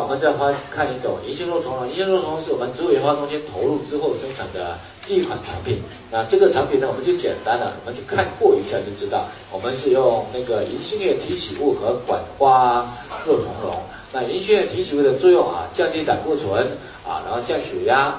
我们再花看一种银杏肉苁蓉。银杏肉苁蓉是我们植物研发中心投入之后生产的第一款产品。那这个产品呢，我们就简单了，我们就看过一下就知道，我们是用那个银杏叶提取物和管花肉苁蓉。那银杏叶提取物的作用啊，降低胆固醇啊，然后降血压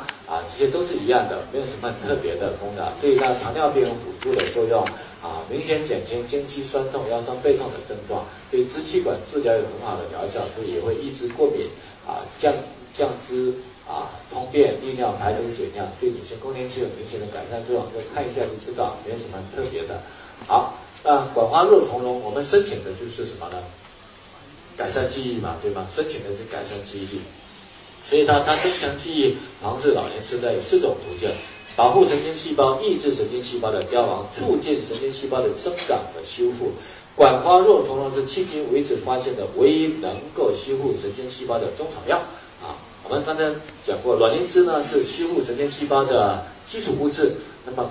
这些都是一样的，没有什么特别的功能。对于那糖尿病有辅助的作用啊，明显减轻经期酸痛、腰酸背痛的症状，对支气管治疗有很好的疗效，所以也会抑制过敏啊，降降脂啊，通便利尿、排毒解尿，对女性更年期有明显的改善作用。就看一下就知道，没有什么特别的。好，那管花肉苁蓉，我们申请的就是什么呢？改善记忆嘛，对吗？申请的是改善记忆力，所以它它增强记忆，防治老年痴呆有四种途径：保护神经细胞，抑制神经细胞的凋亡，促进神经细胞的生长和修复。管花肉苁蓉是迄今为止发现的唯一能够修复神经细胞的中草药啊。我们刚才讲过，卵磷脂呢是修复神经细胞的基础物质，那么。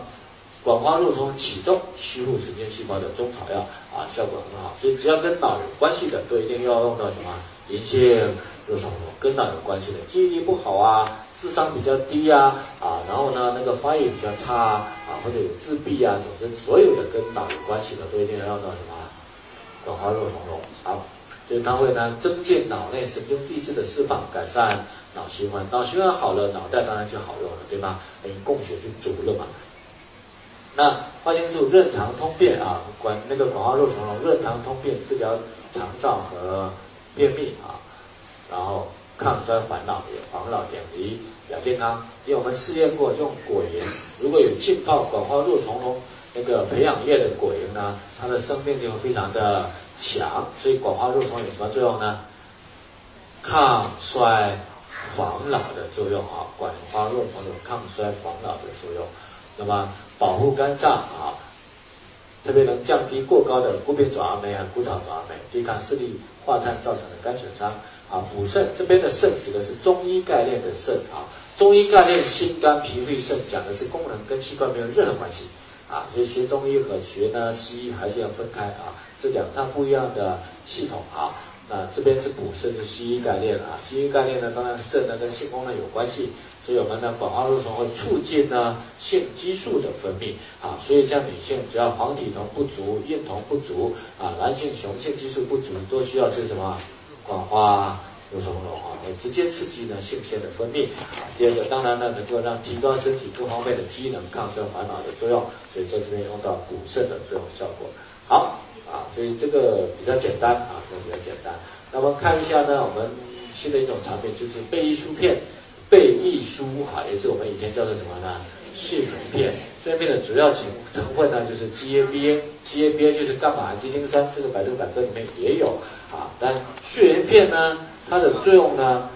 管花肉苁启动修复神经细胞的中草药啊，效果很好。所以只要跟脑有关系的，都一定要用到什么银杏肉苁蓉，跟脑有关系的，记忆力不好啊，智商比较低啊，啊，然后呢那个发育比较差啊，啊或者有自闭啊，总之所有的跟脑有关系的，都一定要用到什么管花肉苁蓉。好，所以它会呢增进脑内神经递质的释放，改善脑循环，脑循环好了，脑袋当然就好用了，对吗？等于供血就足了嘛。那花青素润肠通便啊，管那个广花肉苁蓉润肠通便，治疗肠燥和便秘啊，然后抗衰烦恼，也防老远离亚健康。因为我们试验过，这种果蝇，如果有浸泡广花肉苁蓉那个培养液的果蝇呢，它的生命力会非常的强。所以广花肉苁有什么作用呢？抗衰防老的作用啊，广花肉苁有抗衰防老的作用。那么保护肝脏啊，特别能降低过高的谷丙转氨酶和谷草转氨酶，对抗视力化碳造成的肝损伤啊。补肾这边的肾指的是中医概念的肾啊，中医概念心肝脾肺肾讲的是功能，跟器官没有任何关系啊。所以学中医和学呢西医还是要分开啊，这两套不一样的系统啊。啊这边是补肾是西医概念啊，西医概念呢，当然肾呢跟性功能有关系。所以我们呢广花肉苁会促进呢性激素的分泌啊，所以像女性只要黄体酮不足、孕酮不足啊，男性雄性激素不足，都需要吃什么广花肉苁蓉啊，会直接刺激呢性腺的分泌啊。第二个，当然呢能够让提高身体各方面的机能、抗生烦恼的作用，所以在这边用到补肾的作用效果。好，所以这个比较简单啊，比较简单。那么看一下呢，我们新的一种产品就是贝益舒片。贝益舒啊，也是我们以前叫做什么呢？睡眠片。睡眠片的主要成成分呢，就是 GABA，GABA 就是伽马氨基丁酸，这个百度百科里面也有啊。但睡眠片呢，它的作用呢，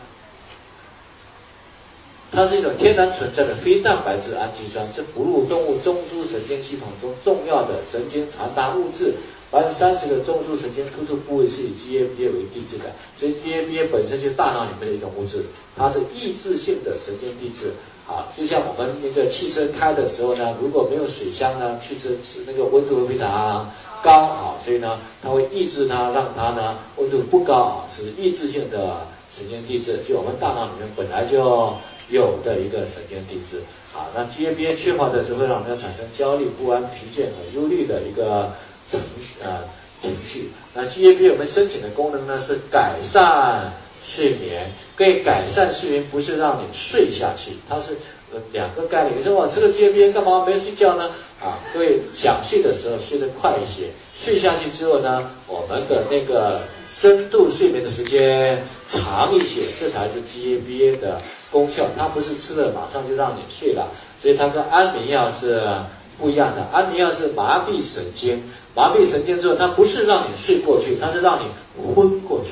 它是一种天然存在的非蛋白质氨基酸，是哺乳动物中枢神经系统中重要的神经传达物质。百分之三十的中枢神经突触部位是以 GABA 为地质的，所以 GABA 本身就是大脑里面的一种物质，它是抑制性的神经递质。啊，就像我们那个汽车开的时候呢，如果没有水箱呢，汽车那个温度会非常高啊，所以呢，它会抑制它，让它呢温度不高啊，是抑制性的神经递质，就我们大脑里面本来就有的一个神经递质。啊，那 GABA 缺乏的时候，会让我们产生焦虑、不安、疲倦和忧虑的一个。情绪啊，情绪。那 GAP 我们申请的功能呢是改善睡眠，可以改善睡眠，不是让你睡下去，它是两个概念。你说我吃了 GAP 干嘛没睡觉呢？啊，各位想睡的时候睡得快一些，睡下去之后呢，我们的那个深度睡眠的时间长一些，这才是 GABA 的功效。它不是吃了马上就让你睡了，所以它跟安眠药是不一样的。安眠药是麻痹神经。麻痹神经之后，它不是让你睡过去，它是让你昏过去。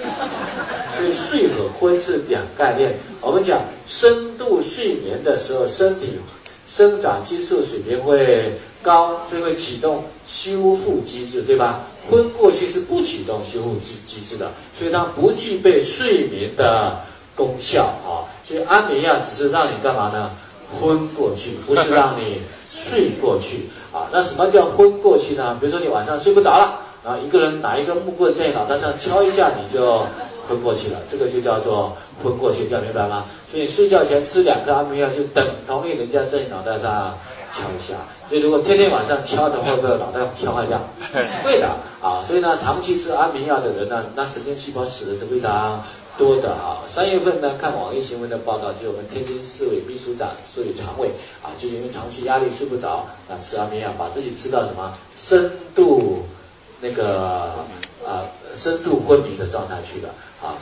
所以睡和昏是两概念。我们讲深度睡眠的时候，身体生长激素水平会高，所以会启动修复机制，对吧？昏过去是不启动修复机机制的，所以它不具备睡眠的功效啊。所以安眠药只是让你干嘛呢？昏过去，不是让你睡过去。啊，那什么叫昏过去呢？比如说你晚上睡不着了，然后一个人拿一根木棍在你脑袋上敲一下，你就昏过去了，这个就叫做昏过去，要明白吗？所以睡觉前吃两颗安眠药，就等同于人家在你脑袋上敲一下。所以如果天天晚上敲的，会不会脑袋敲坏掉？会的啊。所以呢，长期吃安眠药的人呢，那神经细胞死的是非常多的啊。三月份呢，看网易新闻的报道，就是我们天津市委秘书长、市委常委啊，就因为长期压力睡不着，啊，吃安眠药，把自己吃到什么深度那个啊深度昏迷的状态去了啊。